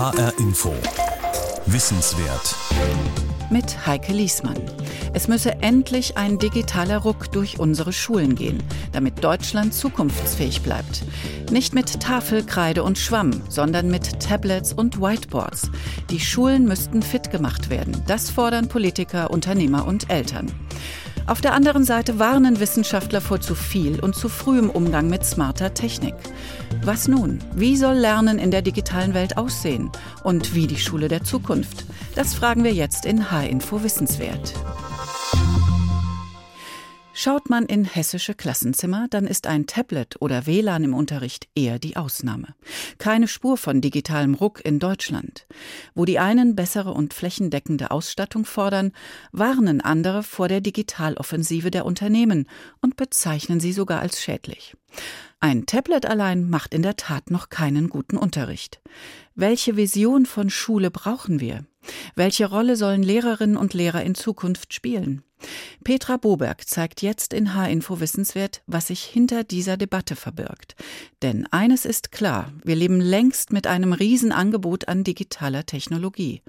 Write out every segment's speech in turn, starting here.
HR Info. Wissenswert. Mit Heike Liesmann. Es müsse endlich ein digitaler Ruck durch unsere Schulen gehen, damit Deutschland zukunftsfähig bleibt. Nicht mit Tafel, Kreide und Schwamm, sondern mit Tablets und Whiteboards. Die Schulen müssten fit gemacht werden. Das fordern Politiker, Unternehmer und Eltern. Auf der anderen Seite warnen Wissenschaftler vor zu viel und zu frühem Umgang mit smarter Technik. Was nun? Wie soll Lernen in der digitalen Welt aussehen? Und wie die Schule der Zukunft? Das fragen wir jetzt in H-Info Wissenswert. Schaut man in hessische Klassenzimmer, dann ist ein Tablet oder WLAN im Unterricht eher die Ausnahme. Keine Spur von digitalem Ruck in Deutschland. Wo die einen bessere und flächendeckende Ausstattung fordern, warnen andere vor der Digitaloffensive der Unternehmen und bezeichnen sie sogar als schädlich. Ein Tablet allein macht in der Tat noch keinen guten Unterricht. Welche Vision von Schule brauchen wir? Welche Rolle sollen Lehrerinnen und Lehrer in Zukunft spielen? Petra Boberg zeigt jetzt in H-Info Wissenswert, was sich hinter dieser Debatte verbirgt. Denn eines ist klar, wir leben längst mit einem Riesenangebot an digitaler Technologie.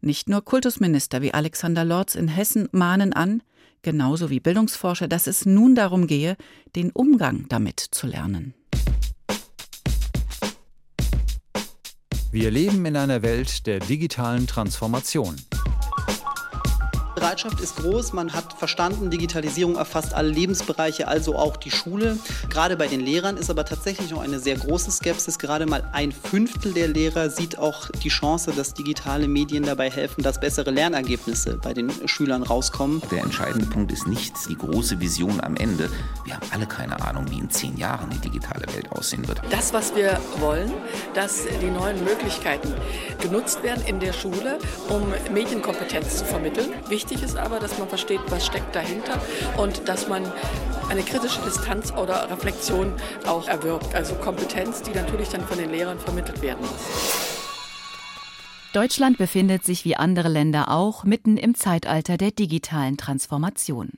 Nicht nur Kultusminister wie Alexander Lorz in Hessen mahnen an, genauso wie Bildungsforscher, dass es nun darum gehe, den Umgang damit zu lernen. Wir leben in einer Welt der digitalen Transformation. Bereitschaft ist groß. Man hat verstanden, Digitalisierung erfasst alle Lebensbereiche, also auch die Schule. Gerade bei den Lehrern ist aber tatsächlich noch eine sehr große Skepsis. Gerade mal ein Fünftel der Lehrer sieht auch die Chance, dass digitale Medien dabei helfen, dass bessere Lernergebnisse bei den Schülern rauskommen. Der entscheidende Punkt ist nicht die große Vision am Ende. Wir haben alle keine Ahnung, wie in zehn Jahren die digitale Welt aussehen wird. Das, was wir wollen, dass die neuen Möglichkeiten genutzt werden in der Schule, um Medienkompetenz zu vermitteln. Wichtig Wichtig ist aber, dass man versteht, was steckt dahinter und dass man eine kritische Distanz oder Reflexion auch erwirbt. Also Kompetenz, die natürlich dann von den Lehrern vermittelt werden muss. Deutschland befindet sich wie andere Länder auch mitten im Zeitalter der digitalen Transformation.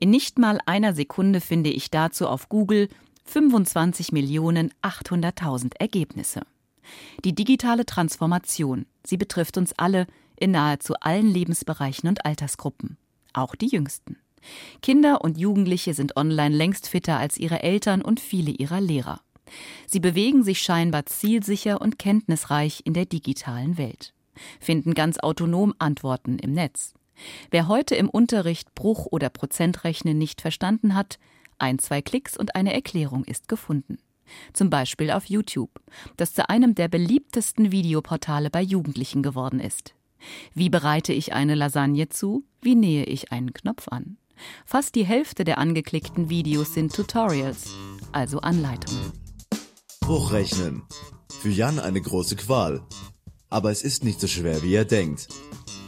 In nicht mal einer Sekunde finde ich dazu auf Google 25.800.000 Ergebnisse. Die digitale Transformation, sie betrifft uns alle, in nahezu allen Lebensbereichen und Altersgruppen, auch die jüngsten. Kinder und Jugendliche sind online längst fitter als ihre Eltern und viele ihrer Lehrer. Sie bewegen sich scheinbar zielsicher und kenntnisreich in der digitalen Welt, finden ganz autonom Antworten im Netz. Wer heute im Unterricht Bruch- oder Prozentrechnen nicht verstanden hat, ein, zwei Klicks und eine Erklärung ist gefunden. Zum Beispiel auf YouTube, das zu einem der beliebtesten Videoportale bei Jugendlichen geworden ist. Wie bereite ich eine Lasagne zu? Wie nähe ich einen Knopf an? Fast die Hälfte der angeklickten Videos sind Tutorials, also Anleitungen. Hochrechnen. Für Jan eine große Qual. Aber es ist nicht so schwer, wie er denkt.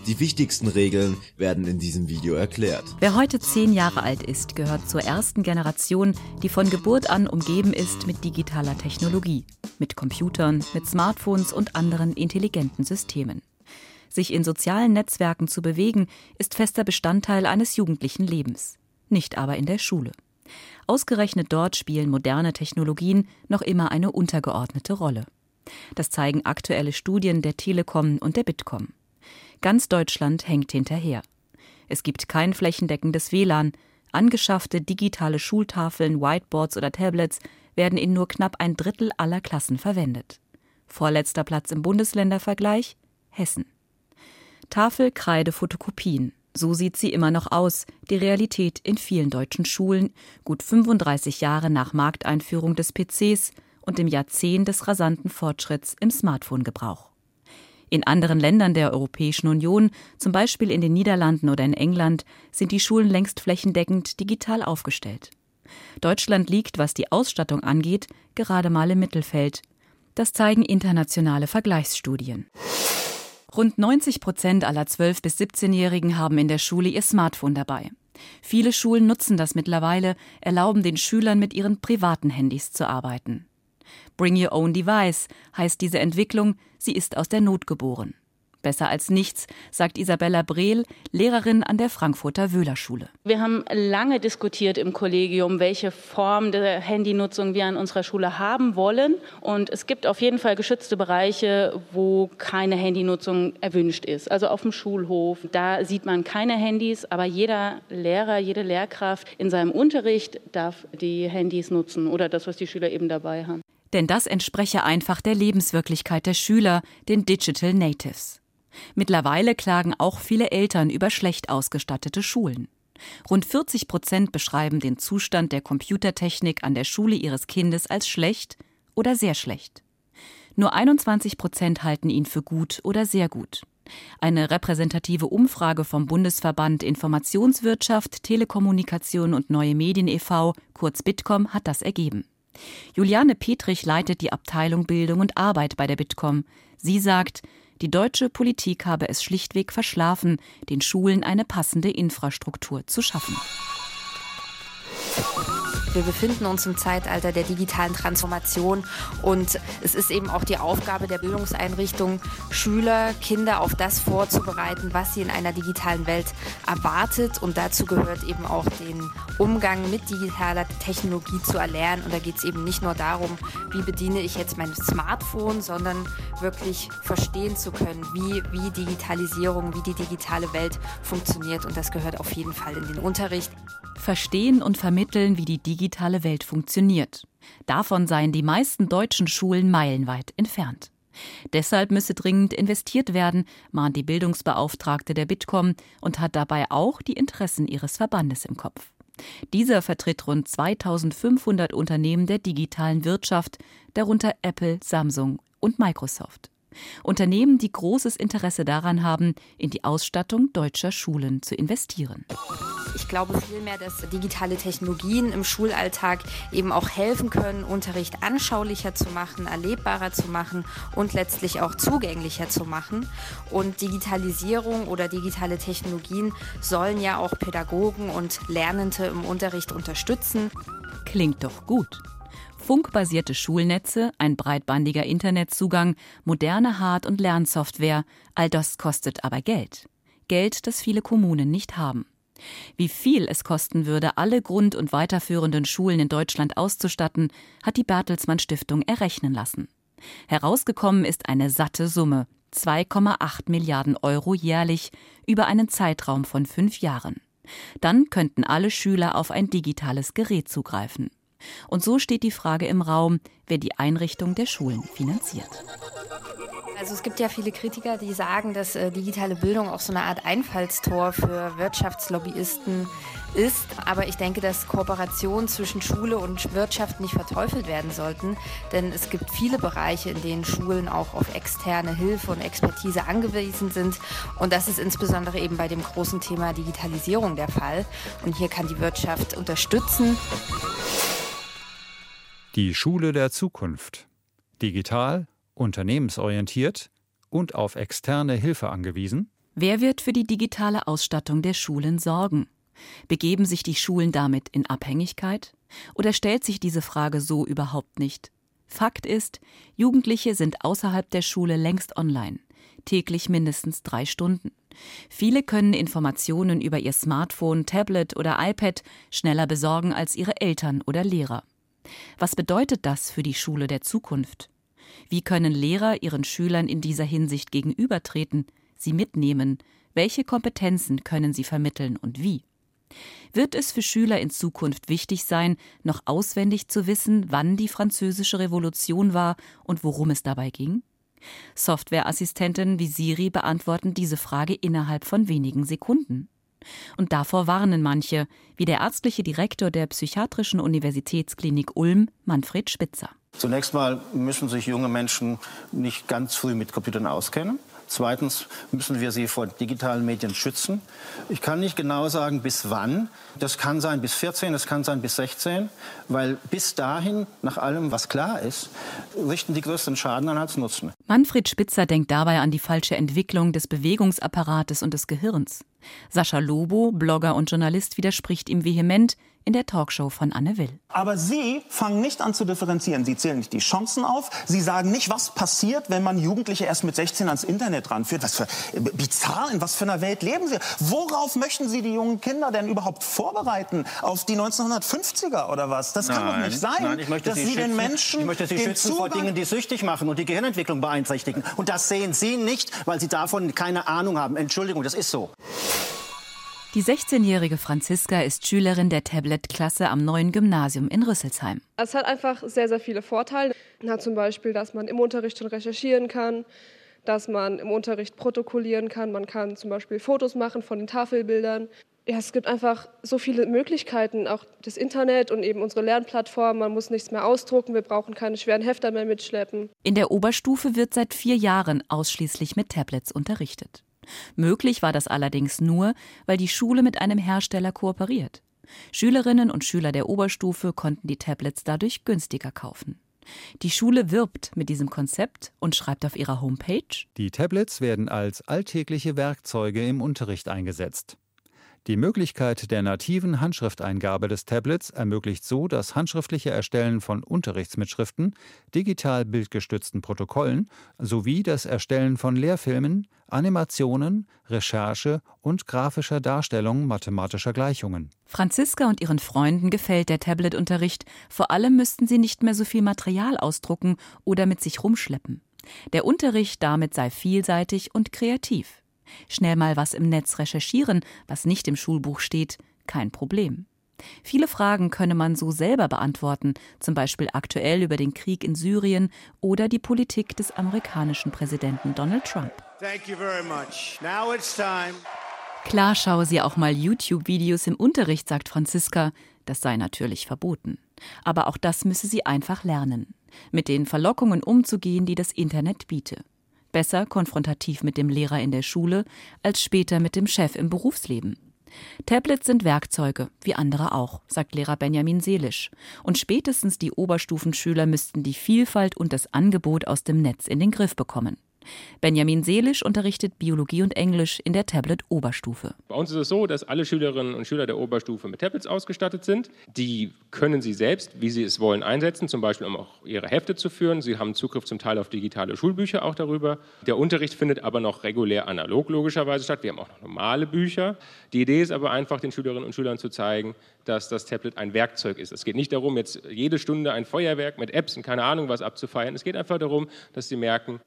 Die wichtigsten Regeln werden in diesem Video erklärt. Wer heute zehn Jahre alt ist, gehört zur ersten Generation, die von Geburt an umgeben ist mit digitaler Technologie, mit Computern, mit Smartphones und anderen intelligenten Systemen. Sich in sozialen Netzwerken zu bewegen, ist fester Bestandteil eines jugendlichen Lebens, nicht aber in der Schule. Ausgerechnet dort spielen moderne Technologien noch immer eine untergeordnete Rolle. Das zeigen aktuelle Studien der Telekom und der Bitkom. Ganz Deutschland hängt hinterher. Es gibt kein flächendeckendes WLAN, angeschaffte digitale Schultafeln, Whiteboards oder Tablets werden in nur knapp ein Drittel aller Klassen verwendet. Vorletzter Platz im Bundesländervergleich Hessen. Tafel, Kreide, Fotokopien. So sieht sie immer noch aus, die Realität in vielen deutschen Schulen, gut 35 Jahre nach Markteinführung des PCs und im Jahrzehnt des rasanten Fortschritts im Smartphone-Gebrauch. In anderen Ländern der Europäischen Union, zum Beispiel in den Niederlanden oder in England, sind die Schulen längst flächendeckend digital aufgestellt. Deutschland liegt, was die Ausstattung angeht, gerade mal im Mittelfeld. Das zeigen internationale Vergleichsstudien. Rund 90 Prozent aller 12- bis 17-Jährigen haben in der Schule ihr Smartphone dabei. Viele Schulen nutzen das mittlerweile, erlauben den Schülern mit ihren privaten Handys zu arbeiten. Bring Your Own Device heißt diese Entwicklung, sie ist aus der Not geboren. Besser als nichts, sagt Isabella Brehl, Lehrerin an der Frankfurter Wöhler-Schule. Wir haben lange diskutiert im Kollegium, welche Form der Handynutzung wir an unserer Schule haben wollen. Und es gibt auf jeden Fall geschützte Bereiche, wo keine Handynutzung erwünscht ist. Also auf dem Schulhof, da sieht man keine Handys, aber jeder Lehrer, jede Lehrkraft in seinem Unterricht darf die Handys nutzen oder das, was die Schüler eben dabei haben. Denn das entspreche einfach der Lebenswirklichkeit der Schüler, den Digital Natives. Mittlerweile klagen auch viele Eltern über schlecht ausgestattete Schulen. Rund 40 Prozent beschreiben den Zustand der Computertechnik an der Schule ihres Kindes als schlecht oder sehr schlecht. Nur 21 Prozent halten ihn für gut oder sehr gut. Eine repräsentative Umfrage vom Bundesverband Informationswirtschaft, Telekommunikation und Neue Medien e.V., kurz Bitkom, hat das ergeben. Juliane Petrich leitet die Abteilung Bildung und Arbeit bei der Bitkom. Sie sagt, die deutsche Politik habe es schlichtweg verschlafen, den Schulen eine passende Infrastruktur zu schaffen. Wir befinden uns im Zeitalter der digitalen Transformation und es ist eben auch die Aufgabe der Bildungseinrichtungen, Schüler, Kinder auf das vorzubereiten, was sie in einer digitalen Welt erwartet. Und dazu gehört eben auch den Umgang mit digitaler Technologie zu erlernen. Und da geht es eben nicht nur darum, wie bediene ich jetzt mein Smartphone, sondern wirklich verstehen zu können, wie, wie Digitalisierung, wie die digitale Welt funktioniert. Und das gehört auf jeden Fall in den Unterricht. Verstehen und vermitteln, wie die digitale Welt funktioniert. Davon seien die meisten deutschen Schulen meilenweit entfernt. Deshalb müsse dringend investiert werden, mahnt die Bildungsbeauftragte der Bitkom und hat dabei auch die Interessen ihres Verbandes im Kopf. Dieser vertritt rund 2500 Unternehmen der digitalen Wirtschaft, darunter Apple, Samsung und Microsoft. Unternehmen, die großes Interesse daran haben, in die Ausstattung deutscher Schulen zu investieren. Ich glaube vielmehr, dass digitale Technologien im Schulalltag eben auch helfen können, Unterricht anschaulicher zu machen, erlebbarer zu machen und letztlich auch zugänglicher zu machen. Und Digitalisierung oder digitale Technologien sollen ja auch Pädagogen und Lernende im Unterricht unterstützen. Klingt doch gut funkbasierte Schulnetze, ein breitbandiger Internetzugang, moderne Hard- und Lernsoftware, all das kostet aber Geld. Geld, das viele Kommunen nicht haben. Wie viel es kosten würde, alle Grund- und weiterführenden Schulen in Deutschland auszustatten, hat die Bertelsmann Stiftung errechnen lassen. Herausgekommen ist eine satte Summe, 2,8 Milliarden Euro jährlich über einen Zeitraum von fünf Jahren. Dann könnten alle Schüler auf ein digitales Gerät zugreifen. Und so steht die Frage im Raum, wer die Einrichtung der Schulen finanziert. Also es gibt ja viele Kritiker, die sagen, dass äh, digitale Bildung auch so eine Art Einfallstor für Wirtschaftslobbyisten ist. Aber ich denke, dass Kooperationen zwischen Schule und Wirtschaft nicht verteufelt werden sollten. Denn es gibt viele Bereiche, in denen Schulen auch auf externe Hilfe und Expertise angewiesen sind. Und das ist insbesondere eben bei dem großen Thema Digitalisierung der Fall. Und hier kann die Wirtschaft unterstützen. Die Schule der Zukunft. Digital, unternehmensorientiert und auf externe Hilfe angewiesen? Wer wird für die digitale Ausstattung der Schulen sorgen? Begeben sich die Schulen damit in Abhängigkeit? Oder stellt sich diese Frage so überhaupt nicht? Fakt ist, Jugendliche sind außerhalb der Schule längst online, täglich mindestens drei Stunden. Viele können Informationen über ihr Smartphone, Tablet oder iPad schneller besorgen als ihre Eltern oder Lehrer. Was bedeutet das für die Schule der Zukunft? Wie können Lehrer ihren Schülern in dieser Hinsicht gegenübertreten, sie mitnehmen? Welche Kompetenzen können sie vermitteln und wie? Wird es für Schüler in Zukunft wichtig sein, noch auswendig zu wissen, wann die französische Revolution war und worum es dabei ging? Softwareassistenten wie Siri beantworten diese Frage innerhalb von wenigen Sekunden. Und davor warnen manche, wie der ärztliche Direktor der Psychiatrischen Universitätsklinik Ulm, Manfred Spitzer. Zunächst mal müssen sich junge Menschen nicht ganz früh mit Computern auskennen. Zweitens müssen wir sie vor digitalen Medien schützen. Ich kann nicht genau sagen, bis wann. Das kann sein bis 14, das kann sein bis 16, weil bis dahin, nach allem, was klar ist, richten die größten Schaden an als Nutzen. Manfred Spitzer denkt dabei an die falsche Entwicklung des Bewegungsapparates und des Gehirns. Sascha Lobo, Blogger und Journalist, widerspricht ihm vehement in der Talkshow von Anne Will. Aber Sie fangen nicht an zu differenzieren. Sie zählen nicht die Chancen auf. Sie sagen nicht, was passiert, wenn man Jugendliche erst mit 16 ans Internet ranführt. Was für äh, bizarr, in was für einer Welt leben Sie? Worauf möchten Sie die jungen Kinder denn überhaupt vorbereiten? Auf die 1950er oder was? Das kann nein, doch nicht sein, nein, ich möchte dass Sie, Sie schützen, den Menschen ich möchte Sie den schützen vor Dingen, die süchtig machen und die Gehirnentwicklung beeinträchtigen. Und das sehen Sie nicht, weil Sie davon keine Ahnung haben. Entschuldigung, das ist so. Die 16-jährige Franziska ist Schülerin der Tablet-Klasse am neuen Gymnasium in Rüsselsheim. Es hat einfach sehr, sehr viele Vorteile. Man hat zum Beispiel, dass man im Unterricht schon recherchieren kann, dass man im Unterricht protokollieren kann, man kann zum Beispiel Fotos machen von den Tafelbildern. Ja, es gibt einfach so viele Möglichkeiten, auch das Internet und eben unsere Lernplattform. Man muss nichts mehr ausdrucken, wir brauchen keine schweren Hefter mehr mitschleppen. In der Oberstufe wird seit vier Jahren ausschließlich mit Tablets unterrichtet. Möglich war das allerdings nur, weil die Schule mit einem Hersteller kooperiert. Schülerinnen und Schüler der Oberstufe konnten die Tablets dadurch günstiger kaufen. Die Schule wirbt mit diesem Konzept und schreibt auf ihrer Homepage Die Tablets werden als alltägliche Werkzeuge im Unterricht eingesetzt. Die Möglichkeit der nativen Handschrifteingabe des Tablets ermöglicht so das handschriftliche Erstellen von Unterrichtsmitschriften, digital bildgestützten Protokollen sowie das Erstellen von Lehrfilmen, Animationen, Recherche und grafischer Darstellung mathematischer Gleichungen. Franziska und ihren Freunden gefällt der Tabletunterricht, vor allem müssten sie nicht mehr so viel Material ausdrucken oder mit sich rumschleppen. Der Unterricht damit sei vielseitig und kreativ. Schnell mal was im Netz recherchieren, was nicht im Schulbuch steht, kein Problem. Viele Fragen könne man so selber beantworten, zum Beispiel aktuell über den Krieg in Syrien oder die Politik des amerikanischen Präsidenten Donald Trump. Klar schaue sie auch mal YouTube-Videos im Unterricht, sagt Franziska. Das sei natürlich verboten. Aber auch das müsse sie einfach lernen, mit den Verlockungen umzugehen, die das Internet biete. Besser konfrontativ mit dem Lehrer in der Schule als später mit dem Chef im Berufsleben. Tablets sind Werkzeuge, wie andere auch, sagt Lehrer Benjamin Seelisch. Und spätestens die Oberstufenschüler müssten die Vielfalt und das Angebot aus dem Netz in den Griff bekommen. Benjamin Seelisch unterrichtet Biologie und Englisch in der Tablet-Oberstufe. Bei uns ist es so, dass alle Schülerinnen und Schüler der Oberstufe mit Tablets ausgestattet sind. Die können sie selbst, wie sie es wollen, einsetzen, zum Beispiel um auch ihre Hefte zu führen. Sie haben Zugriff zum Teil auf digitale Schulbücher auch darüber. Der Unterricht findet aber noch regulär analog logischerweise statt. Wir haben auch noch normale Bücher. Die Idee ist aber einfach, den Schülerinnen und Schülern zu zeigen, dass das Tablet ein Werkzeug ist. Es geht nicht darum, jetzt jede Stunde ein Feuerwerk mit Apps und keine Ahnung was abzufeiern. Es geht einfach darum, dass sie merken,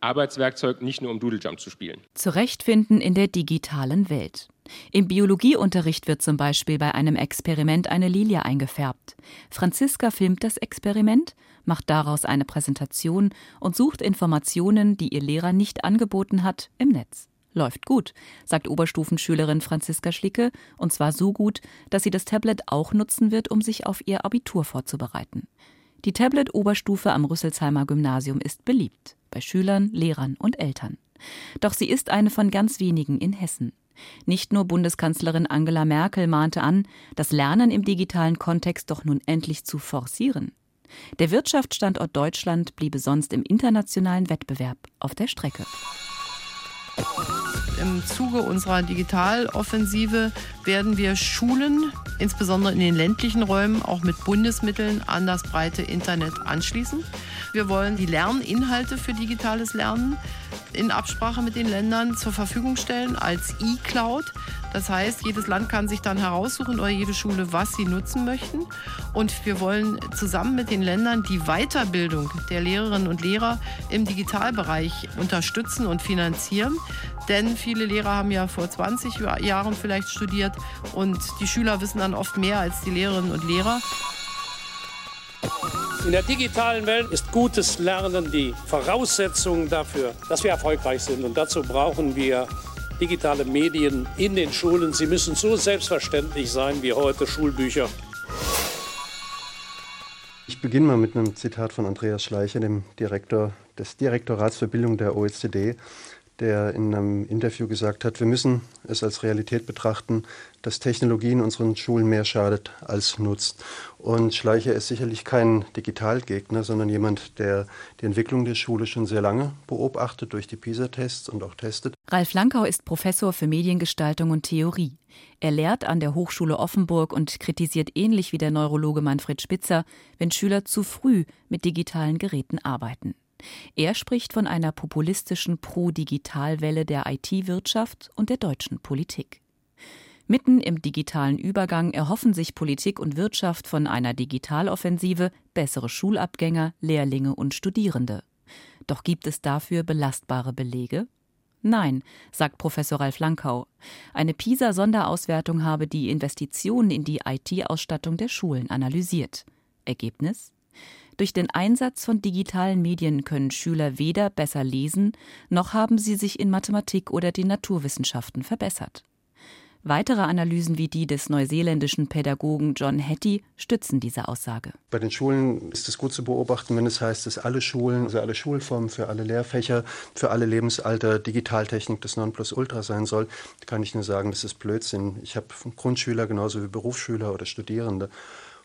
Arbeitswerkzeug nicht nur um Doodle-Jump zu spielen. Zurechtfinden in der digitalen Welt. Im Biologieunterricht wird zum Beispiel bei einem Experiment eine Lilie eingefärbt. Franziska filmt das Experiment, macht daraus eine Präsentation und sucht Informationen, die ihr Lehrer nicht angeboten hat, im Netz. Läuft gut, sagt Oberstufenschülerin Franziska Schlicke, und zwar so gut, dass sie das Tablet auch nutzen wird, um sich auf ihr Abitur vorzubereiten. Die Tablet-Oberstufe am Rüsselsheimer Gymnasium ist beliebt bei Schülern, Lehrern und Eltern. Doch sie ist eine von ganz wenigen in Hessen. Nicht nur Bundeskanzlerin Angela Merkel mahnte an, das Lernen im digitalen Kontext doch nun endlich zu forcieren. Der Wirtschaftsstandort Deutschland bliebe sonst im internationalen Wettbewerb auf der Strecke. Im Zuge unserer Digitaloffensive werden wir Schulen, insbesondere in den ländlichen Räumen, auch mit Bundesmitteln an das breite Internet anschließen. Wir wollen die Lerninhalte für digitales Lernen in Absprache mit den Ländern zur Verfügung stellen als E-Cloud. Das heißt, jedes Land kann sich dann heraussuchen oder jede Schule, was sie nutzen möchten. Und wir wollen zusammen mit den Ländern die Weiterbildung der Lehrerinnen und Lehrer im Digitalbereich unterstützen und finanzieren. Denn viele Lehrer haben ja vor 20 Jahren vielleicht studiert und die Schüler wissen dann oft mehr als die Lehrerinnen und Lehrer. In der digitalen Welt ist gutes Lernen die Voraussetzung dafür, dass wir erfolgreich sind. Und dazu brauchen wir digitale Medien in den Schulen. Sie müssen so selbstverständlich sein wie heute Schulbücher. Ich beginne mal mit einem Zitat von Andreas Schleicher, dem Direktor des Direktorats für Bildung der OECD. Der in einem Interview gesagt hat, wir müssen es als Realität betrachten, dass Technologie in unseren Schulen mehr schadet als nutzt. Und Schleicher ist sicherlich kein Digitalgegner, sondern jemand, der die Entwicklung der Schule schon sehr lange beobachtet durch die PISA-Tests und auch testet. Ralf Lankau ist Professor für Mediengestaltung und Theorie. Er lehrt an der Hochschule Offenburg und kritisiert ähnlich wie der Neurologe Manfred Spitzer, wenn Schüler zu früh mit digitalen Geräten arbeiten. Er spricht von einer populistischen Pro-Digital-Welle der IT-Wirtschaft und der deutschen Politik. Mitten im digitalen Übergang erhoffen sich Politik und Wirtschaft von einer Digitaloffensive bessere Schulabgänger, Lehrlinge und Studierende. Doch gibt es dafür belastbare Belege? Nein, sagt Professor Ralf Lankau. Eine PISA-Sonderauswertung habe die Investitionen in die IT-Ausstattung der Schulen analysiert. Ergebnis? Durch den Einsatz von digitalen Medien können Schüler weder besser lesen, noch haben sie sich in Mathematik oder den Naturwissenschaften verbessert. Weitere Analysen wie die des neuseeländischen Pädagogen John Hattie stützen diese Aussage. Bei den Schulen ist es gut zu beobachten, wenn es heißt, dass alle Schulen, also alle Schulformen für alle Lehrfächer, für alle Lebensalter Digitaltechnik das Nonplusultra sein soll, kann ich nur sagen, das ist Blödsinn. Ich habe Grundschüler genauso wie Berufsschüler oder Studierende.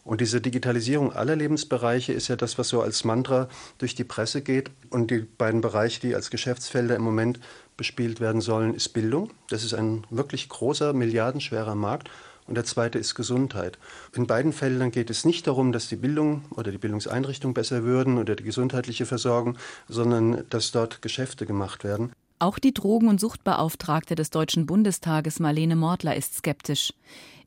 Und diese Digitalisierung aller Lebensbereiche ist ja das, was so als Mantra durch die Presse geht. Und die beiden Bereiche, die als Geschäftsfelder im Moment bespielt werden sollen, ist Bildung. Das ist ein wirklich großer, milliardenschwerer Markt. Und der zweite ist Gesundheit. In beiden Feldern geht es nicht darum, dass die Bildung oder die Bildungseinrichtungen besser würden oder die gesundheitliche Versorgung, sondern dass dort Geschäfte gemacht werden. Auch die Drogen- und Suchtbeauftragte des Deutschen Bundestages Marlene Mortler ist skeptisch.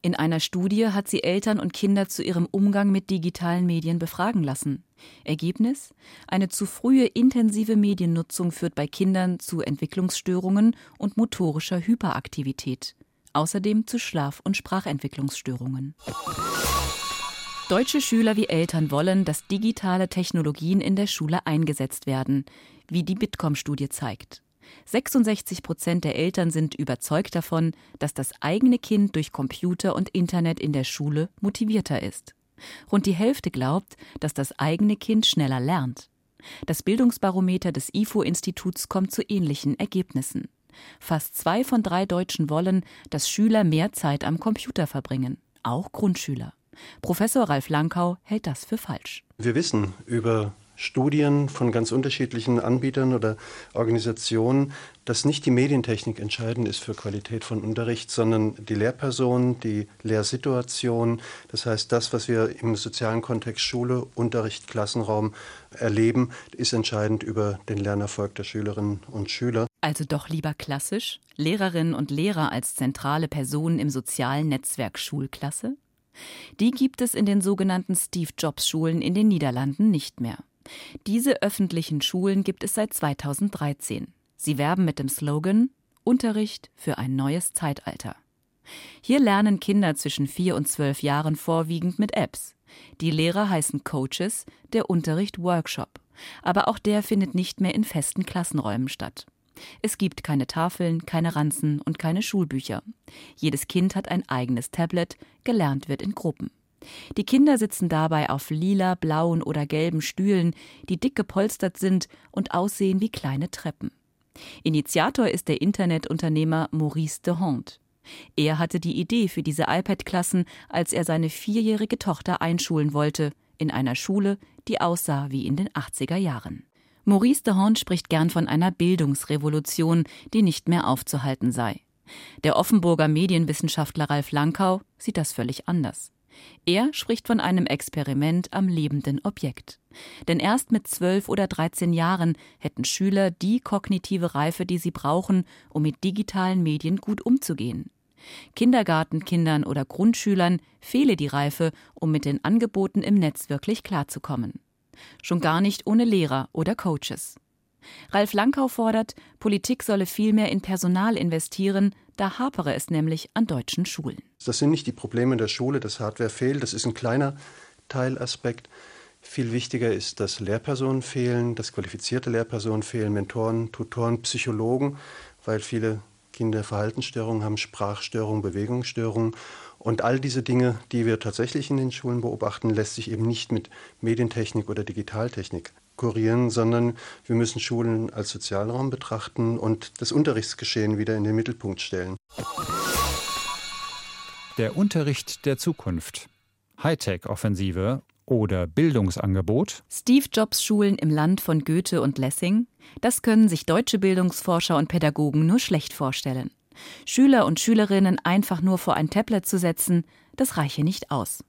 In einer Studie hat sie Eltern und Kinder zu ihrem Umgang mit digitalen Medien befragen lassen. Ergebnis? Eine zu frühe intensive Mediennutzung führt bei Kindern zu Entwicklungsstörungen und motorischer Hyperaktivität. Außerdem zu Schlaf- und Sprachentwicklungsstörungen. Deutsche Schüler wie Eltern wollen, dass digitale Technologien in der Schule eingesetzt werden, wie die Bitkom-Studie zeigt. 66 Prozent der Eltern sind überzeugt davon, dass das eigene Kind durch Computer und Internet in der Schule motivierter ist. Rund die Hälfte glaubt, dass das eigene Kind schneller lernt. Das Bildungsbarometer des IFO-Instituts kommt zu ähnlichen Ergebnissen. Fast zwei von drei Deutschen wollen, dass Schüler mehr Zeit am Computer verbringen, auch Grundschüler. Professor Ralf Lankau hält das für falsch. Wir wissen über Studien von ganz unterschiedlichen Anbietern oder Organisationen, dass nicht die Medientechnik entscheidend ist für Qualität von Unterricht, sondern die Lehrperson, die Lehrsituation, das heißt das, was wir im sozialen Kontext Schule, Unterricht, Klassenraum erleben, ist entscheidend über den Lernerfolg der Schülerinnen und Schüler. Also doch lieber klassisch, Lehrerinnen und Lehrer als zentrale Personen im sozialen Netzwerk Schulklasse? Die gibt es in den sogenannten Steve Jobs Schulen in den Niederlanden nicht mehr. Diese öffentlichen Schulen gibt es seit 2013. Sie werben mit dem Slogan Unterricht für ein neues Zeitalter. Hier lernen Kinder zwischen vier und zwölf Jahren vorwiegend mit Apps. Die Lehrer heißen Coaches, der Unterricht Workshop. Aber auch der findet nicht mehr in festen Klassenräumen statt. Es gibt keine Tafeln, keine Ranzen und keine Schulbücher. Jedes Kind hat ein eigenes Tablet, gelernt wird in Gruppen. Die Kinder sitzen dabei auf lila, blauen oder gelben Stühlen, die dick gepolstert sind und aussehen wie kleine Treppen. Initiator ist der Internetunternehmer Maurice de Hond. Er hatte die Idee für diese iPad-Klassen, als er seine vierjährige Tochter einschulen wollte, in einer Schule, die aussah wie in den 80er Jahren. Maurice de Hond spricht gern von einer Bildungsrevolution, die nicht mehr aufzuhalten sei. Der Offenburger Medienwissenschaftler Ralf Lankau sieht das völlig anders. Er spricht von einem Experiment am lebenden Objekt. Denn erst mit zwölf oder dreizehn Jahren hätten Schüler die kognitive Reife, die sie brauchen, um mit digitalen Medien gut umzugehen. Kindergartenkindern oder Grundschülern fehle die Reife, um mit den Angeboten im Netz wirklich klarzukommen. Schon gar nicht ohne Lehrer oder Coaches. Ralf Lankau fordert, Politik solle vielmehr in Personal investieren, da hapere es nämlich an deutschen Schulen. Das sind nicht die Probleme der Schule, dass Hardware fehlt, das ist ein kleiner Teilaspekt. Viel wichtiger ist, dass Lehrpersonen fehlen, dass qualifizierte Lehrpersonen fehlen, Mentoren, Tutoren, Psychologen, weil viele Kinder Verhaltensstörungen haben, Sprachstörungen, Bewegungsstörungen. Und all diese Dinge, die wir tatsächlich in den Schulen beobachten, lässt sich eben nicht mit Medientechnik oder Digitaltechnik kurieren, sondern wir müssen Schulen als Sozialraum betrachten und das Unterrichtsgeschehen wieder in den Mittelpunkt stellen. Der Unterricht der Zukunft. Hightech-Offensive oder Bildungsangebot? Steve Jobs Schulen im Land von Goethe und Lessing? Das können sich deutsche Bildungsforscher und Pädagogen nur schlecht vorstellen. Schüler und Schülerinnen einfach nur vor ein Tablet zu setzen, das reiche nicht aus.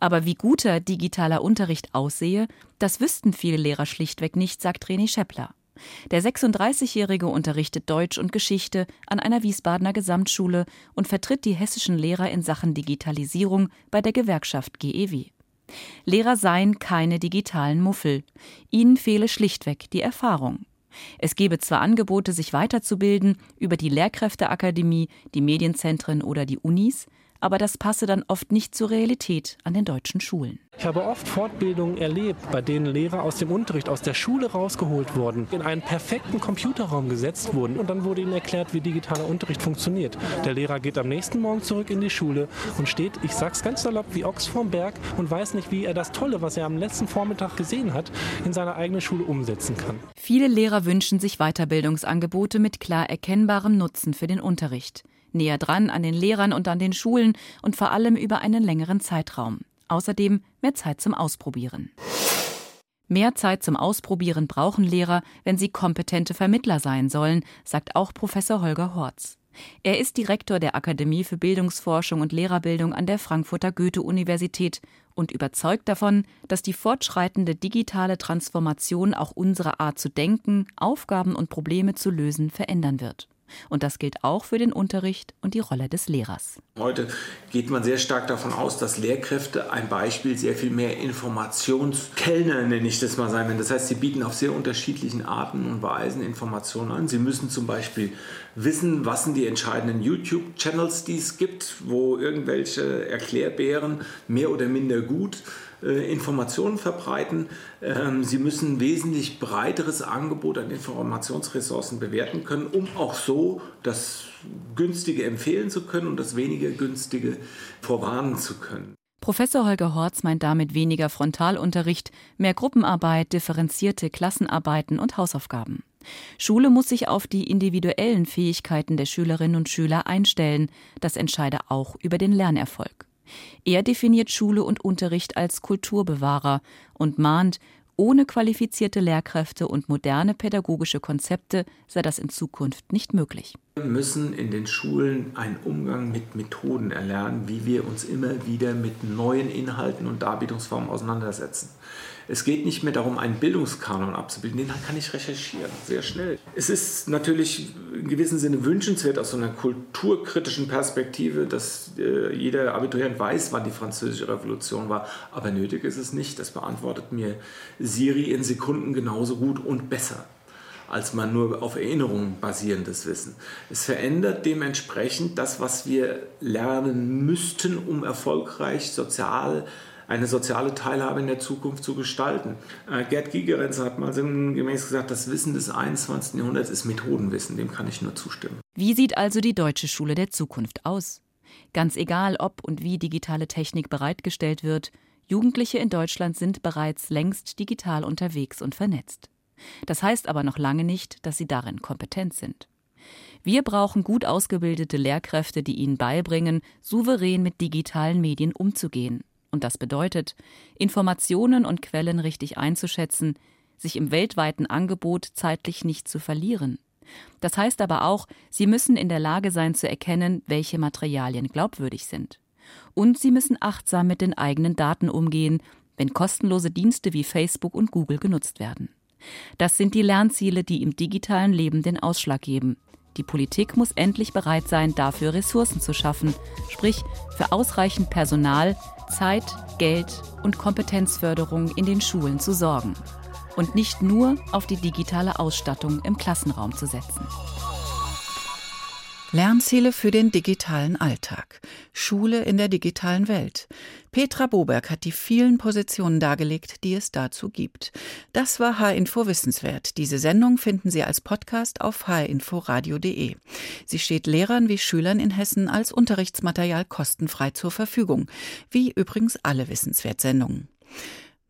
Aber wie guter digitaler Unterricht aussehe, das wüssten viele Lehrer schlichtweg nicht, sagt René Scheppler. Der 36-Jährige unterrichtet Deutsch und Geschichte an einer Wiesbadener Gesamtschule und vertritt die hessischen Lehrer in Sachen Digitalisierung bei der Gewerkschaft GEW. Lehrer seien keine digitalen Muffel. Ihnen fehle schlichtweg die Erfahrung. Es gebe zwar Angebote, sich weiterzubilden über die Lehrkräfteakademie, die Medienzentren oder die Unis, aber das passe dann oft nicht zur Realität an den deutschen Schulen. Ich habe oft Fortbildungen erlebt, bei denen Lehrer aus dem Unterricht, aus der Schule rausgeholt wurden, in einen perfekten Computerraum gesetzt wurden und dann wurde ihnen erklärt, wie digitaler Unterricht funktioniert. Der Lehrer geht am nächsten Morgen zurück in die Schule und steht, ich sag's ganz salopp, wie Ochs vorm Berg und weiß nicht, wie er das Tolle, was er am letzten Vormittag gesehen hat, in seiner eigenen Schule umsetzen kann. Viele Lehrer wünschen sich Weiterbildungsangebote mit klar erkennbarem Nutzen für den Unterricht näher dran an den Lehrern und an den Schulen und vor allem über einen längeren Zeitraum. Außerdem mehr Zeit zum Ausprobieren. Mehr Zeit zum Ausprobieren brauchen Lehrer, wenn sie kompetente Vermittler sein sollen, sagt auch Professor Holger Horz. Er ist Direktor der Akademie für Bildungsforschung und Lehrerbildung an der Frankfurter Goethe-Universität und überzeugt davon, dass die fortschreitende digitale Transformation auch unsere Art zu denken, Aufgaben und Probleme zu lösen verändern wird. Und das gilt auch für den Unterricht und die Rolle des Lehrers. Heute geht man sehr stark davon aus, dass Lehrkräfte ein Beispiel sehr viel mehr Informationskellner, nenne ich das mal, sein werden. Das heißt, sie bieten auf sehr unterschiedlichen Arten und Weisen Informationen an. Sie müssen zum Beispiel wissen, was sind die entscheidenden YouTube-Channels, die es gibt, wo irgendwelche Erklärbären mehr oder minder gut Informationen verbreiten. Ähm, sie müssen wesentlich breiteres Angebot an Informationsressourcen bewerten können, um auch so das Günstige empfehlen zu können und das weniger Günstige vorwarnen zu können. Professor Holger Horz meint damit weniger Frontalunterricht, mehr Gruppenarbeit, differenzierte Klassenarbeiten und Hausaufgaben. Schule muss sich auf die individuellen Fähigkeiten der Schülerinnen und Schüler einstellen. Das entscheide auch über den Lernerfolg. Er definiert Schule und Unterricht als Kulturbewahrer und mahnt, ohne qualifizierte Lehrkräfte und moderne pädagogische Konzepte sei das in Zukunft nicht möglich. Wir müssen in den Schulen einen Umgang mit Methoden erlernen, wie wir uns immer wieder mit neuen Inhalten und Darbietungsformen auseinandersetzen. Es geht nicht mehr darum, einen Bildungskanon abzubilden, den kann ich recherchieren, sehr schnell. Es ist natürlich in gewissem Sinne wünschenswert aus so einer kulturkritischen Perspektive, dass äh, jeder Abiturient weiß, wann die französische Revolution war, aber nötig ist es nicht. Das beantwortet mir Siri in Sekunden genauso gut und besser als man nur auf Erinnerungen basierendes Wissen. Es verändert dementsprechend das, was wir lernen müssten, um erfolgreich sozial eine soziale Teilhabe in der Zukunft zu gestalten. Äh, Gerd Gigerenz hat mal sinngemäß gesagt, das Wissen des 21. Jahrhunderts ist Methodenwissen. Dem kann ich nur zustimmen. Wie sieht also die deutsche Schule der Zukunft aus? Ganz egal, ob und wie digitale Technik bereitgestellt wird, Jugendliche in Deutschland sind bereits längst digital unterwegs und vernetzt. Das heißt aber noch lange nicht, dass sie darin kompetent sind. Wir brauchen gut ausgebildete Lehrkräfte, die ihnen beibringen, souverän mit digitalen Medien umzugehen und das bedeutet, Informationen und Quellen richtig einzuschätzen, sich im weltweiten Angebot zeitlich nicht zu verlieren. Das heißt aber auch, sie müssen in der Lage sein zu erkennen, welche Materialien glaubwürdig sind. Und sie müssen achtsam mit den eigenen Daten umgehen, wenn kostenlose Dienste wie Facebook und Google genutzt werden. Das sind die Lernziele, die im digitalen Leben den Ausschlag geben. Die Politik muss endlich bereit sein, dafür Ressourcen zu schaffen, sprich für ausreichend Personal, Zeit, Geld und Kompetenzförderung in den Schulen zu sorgen und nicht nur auf die digitale Ausstattung im Klassenraum zu setzen. Lernziele für den digitalen Alltag. Schule in der digitalen Welt. Petra Boberg hat die vielen Positionen dargelegt, die es dazu gibt. Das war H-Info Wissenswert. Diese Sendung finden Sie als Podcast auf hinforadio.de. Sie steht Lehrern wie Schülern in Hessen als Unterrichtsmaterial kostenfrei zur Verfügung. Wie übrigens alle Wissenswert-Sendungen.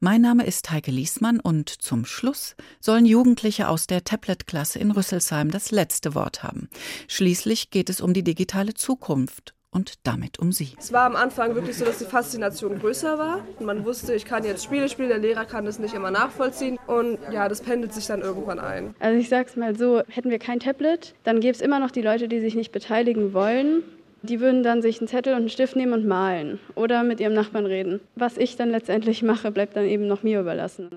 Mein Name ist Heike Liesmann und zum Schluss sollen Jugendliche aus der Tablet-Klasse in Rüsselsheim das letzte Wort haben. Schließlich geht es um die digitale Zukunft und damit um sie. Es war am Anfang wirklich so, dass die Faszination größer war. Und man wusste, ich kann jetzt Spiele spielen, der Lehrer kann das nicht immer nachvollziehen. Und ja, das pendelt sich dann irgendwann ein. Also ich sag's mal so, hätten wir kein Tablet, dann gäbe es immer noch die Leute, die sich nicht beteiligen wollen. Die würden dann sich einen Zettel und einen Stift nehmen und malen oder mit ihrem Nachbarn reden. Was ich dann letztendlich mache, bleibt dann eben noch mir überlassen.